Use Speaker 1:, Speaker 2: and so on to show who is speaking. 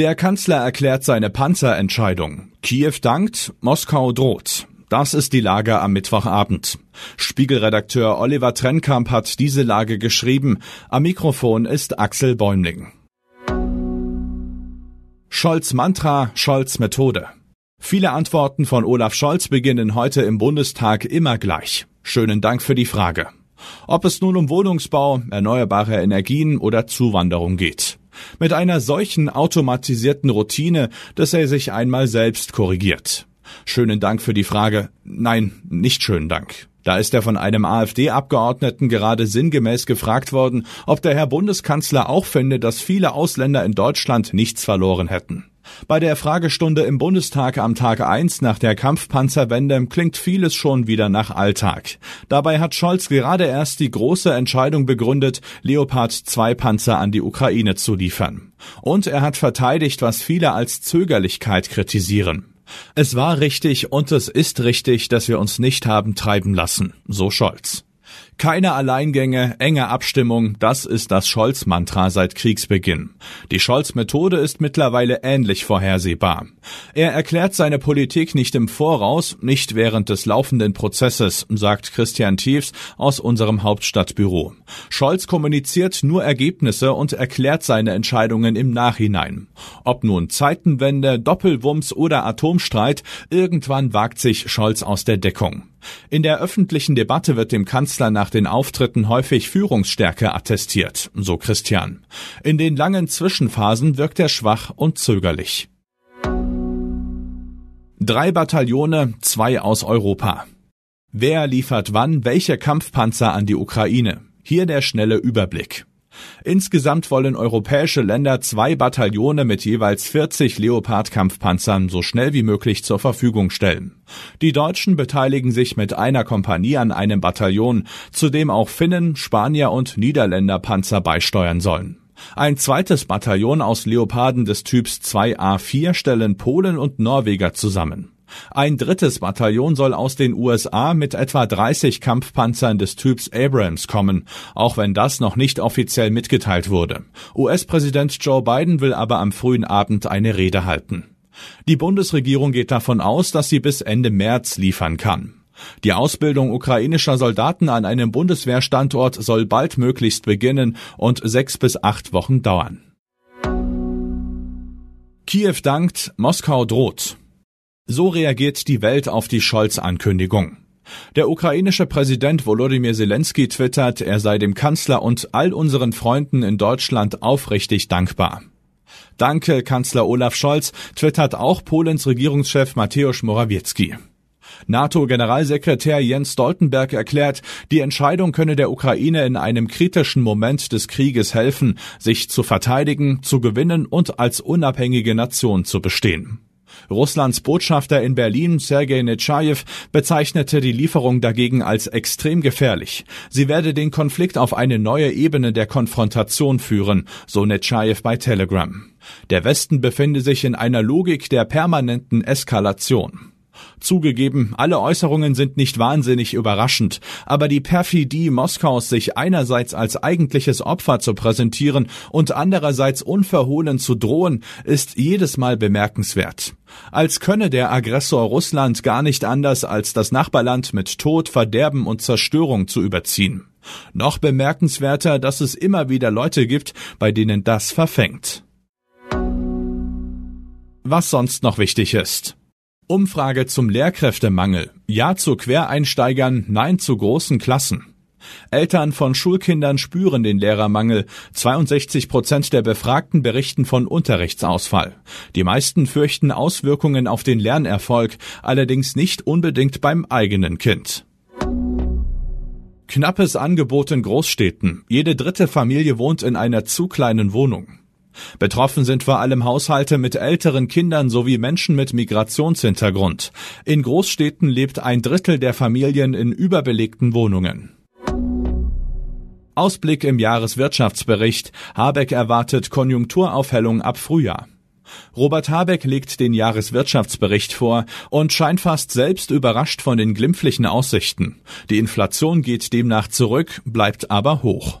Speaker 1: Der Kanzler erklärt seine Panzerentscheidung. Kiew dankt, Moskau droht. Das ist die Lage am Mittwochabend. Spiegelredakteur Oliver Trennkamp hat diese Lage geschrieben. Am Mikrofon ist Axel Bäumling. Scholz Mantra, Scholz Methode. Viele Antworten von Olaf Scholz beginnen heute im Bundestag immer gleich. Schönen Dank für die Frage. Ob es nun um Wohnungsbau, erneuerbare Energien oder Zuwanderung geht. Mit einer solchen automatisierten Routine, dass er sich einmal selbst korrigiert. Schönen Dank für die Frage. Nein, nicht schönen Dank. Da ist er von einem AfD-Abgeordneten gerade sinngemäß gefragt worden, ob der Herr Bundeskanzler auch finde, dass viele Ausländer in Deutschland nichts verloren hätten. Bei der Fragestunde im Bundestag am Tag 1 nach der Kampfpanzerwende klingt vieles schon wieder nach Alltag. Dabei hat Scholz gerade erst die große Entscheidung begründet, Leopard 2 Panzer an die Ukraine zu liefern. Und er hat verteidigt, was viele als Zögerlichkeit kritisieren. Es war richtig und es ist richtig, dass wir uns nicht haben treiben lassen, so Scholz. Keine Alleingänge, enge Abstimmung, das ist das Scholz-Mantra seit Kriegsbeginn. Die Scholz-Methode ist mittlerweile ähnlich vorhersehbar. Er erklärt seine Politik nicht im Voraus, nicht während des laufenden Prozesses, sagt Christian Tiefs aus unserem Hauptstadtbüro. Scholz kommuniziert nur Ergebnisse und erklärt seine Entscheidungen im Nachhinein. Ob nun Zeitenwende, Doppelwumms oder Atomstreit, irgendwann wagt sich Scholz aus der Deckung. In der öffentlichen Debatte wird dem Kanzler nach den Auftritten häufig Führungsstärke attestiert, so Christian. In den langen Zwischenphasen wirkt er schwach und zögerlich. Drei Bataillone, zwei aus Europa. Wer liefert wann welche Kampfpanzer an die Ukraine? Hier der schnelle Überblick. Insgesamt wollen europäische Länder zwei Bataillone mit jeweils 40 Leopard-Kampfpanzern so schnell wie möglich zur Verfügung stellen. Die Deutschen beteiligen sich mit einer Kompanie an einem Bataillon, zu dem auch Finnen, Spanier und Niederländer Panzer beisteuern sollen. Ein zweites Bataillon aus Leoparden des Typs 2A4 stellen Polen und Norweger zusammen. Ein drittes Bataillon soll aus den USA mit etwa 30 Kampfpanzern des Typs Abrams kommen, auch wenn das noch nicht offiziell mitgeteilt wurde. US-Präsident Joe Biden will aber am frühen Abend eine Rede halten. Die Bundesregierung geht davon aus, dass sie bis Ende März liefern kann. Die Ausbildung ukrainischer Soldaten an einem Bundeswehrstandort soll baldmöglichst beginnen und sechs bis acht Wochen dauern. Kiew dankt, Moskau droht. So reagiert die Welt auf die Scholz-Ankündigung. Der ukrainische Präsident Volodymyr Zelensky twittert, er sei dem Kanzler und all unseren Freunden in Deutschland aufrichtig dankbar. Danke, Kanzler Olaf Scholz, twittert auch Polens Regierungschef Mateusz Morawiecki. NATO-Generalsekretär Jens Stoltenberg erklärt, die Entscheidung könne der Ukraine in einem kritischen Moment des Krieges helfen, sich zu verteidigen, zu gewinnen und als unabhängige Nation zu bestehen. Russlands Botschafter in Berlin, Sergei Netschajew, bezeichnete die Lieferung dagegen als extrem gefährlich. Sie werde den Konflikt auf eine neue Ebene der Konfrontation führen, so Netschajew bei Telegram. Der Westen befinde sich in einer Logik der permanenten Eskalation. Zugegeben, alle Äußerungen sind nicht wahnsinnig überraschend, aber die Perfidie Moskaus, sich einerseits als eigentliches Opfer zu präsentieren und andererseits unverhohlen zu drohen, ist jedes Mal bemerkenswert. Als könne der Aggressor Russland gar nicht anders, als das Nachbarland mit Tod, Verderben und Zerstörung zu überziehen. Noch bemerkenswerter, dass es immer wieder Leute gibt, bei denen das verfängt. Was sonst noch wichtig ist. Umfrage zum Lehrkräftemangel. Ja zu Quereinsteigern, nein zu großen Klassen. Eltern von Schulkindern spüren den Lehrermangel. 62 Prozent der Befragten berichten von Unterrichtsausfall. Die meisten fürchten Auswirkungen auf den Lernerfolg, allerdings nicht unbedingt beim eigenen Kind. Knappes Angebot in Großstädten. Jede dritte Familie wohnt in einer zu kleinen Wohnung. Betroffen sind vor allem Haushalte mit älteren Kindern sowie Menschen mit Migrationshintergrund. In Großstädten lebt ein Drittel der Familien in überbelegten Wohnungen. Ausblick im Jahreswirtschaftsbericht. Habeck erwartet Konjunkturaufhellung ab Frühjahr. Robert Habeck legt den Jahreswirtschaftsbericht vor und scheint fast selbst überrascht von den glimpflichen Aussichten. Die Inflation geht demnach zurück, bleibt aber hoch.